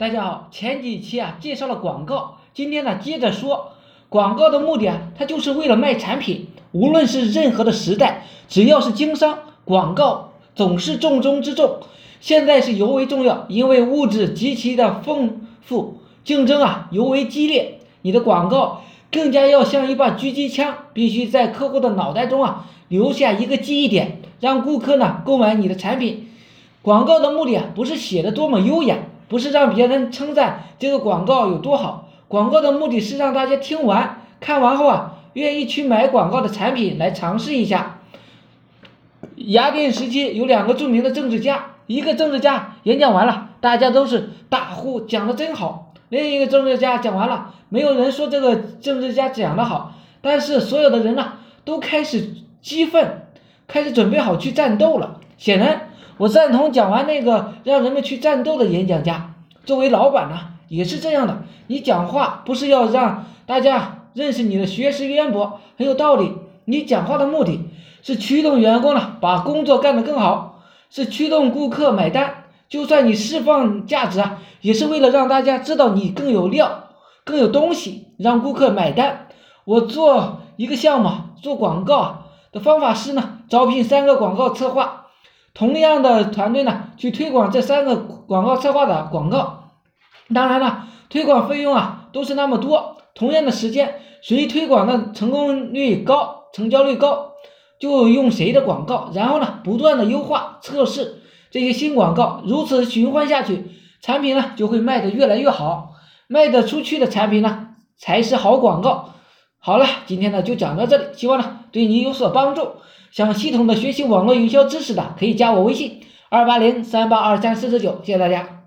大家好，前几期啊介绍了广告，今天呢接着说广告的目的啊，它就是为了卖产品。无论是任何的时代，只要是经商，广告总是重中之重。现在是尤为重要，因为物质极其的丰富，竞争啊尤为激烈。你的广告更加要像一把狙击枪，必须在客户的脑袋中啊留下一个记忆点，让顾客呢购买你的产品。广告的目的啊，不是写的多么优雅。不是让别人称赞这个广告有多好，广告的目的是让大家听完、看完后啊，愿意去买广告的产品来尝试一下。雅典时期有两个著名的政治家，一个政治家演讲完了，大家都是大呼讲的真好；另一个政治家讲完了，没有人说这个政治家讲的好，但是所有的人呢都开始激愤，开始准备好去战斗了。显然。我赞同讲完那个让人们去战斗的演讲家。作为老板呢，也是这样的。你讲话不是要让大家认识你的学识渊博，很有道理。你讲话的目的是驱动员工呢，把工作干得更好，是驱动顾客买单。就算你释放价值啊，也是为了让大家知道你更有料、更有东西，让顾客买单。我做一个项目做广告的方法是呢，招聘三个广告策划。同样的团队呢，去推广这三个广告策划的广告，当然了，推广费用啊都是那么多。同样的时间，谁推广的成功率高、成交率高，就用谁的广告。然后呢，不断的优化测试这些新广告，如此循环下去，产品呢就会卖得越来越好。卖得出去的产品呢，才是好广告。好了，今天呢就讲到这里，希望呢对你有所帮助。想系统的学习网络营销知识的，可以加我微信二八零三八二三四四九，谢谢大家。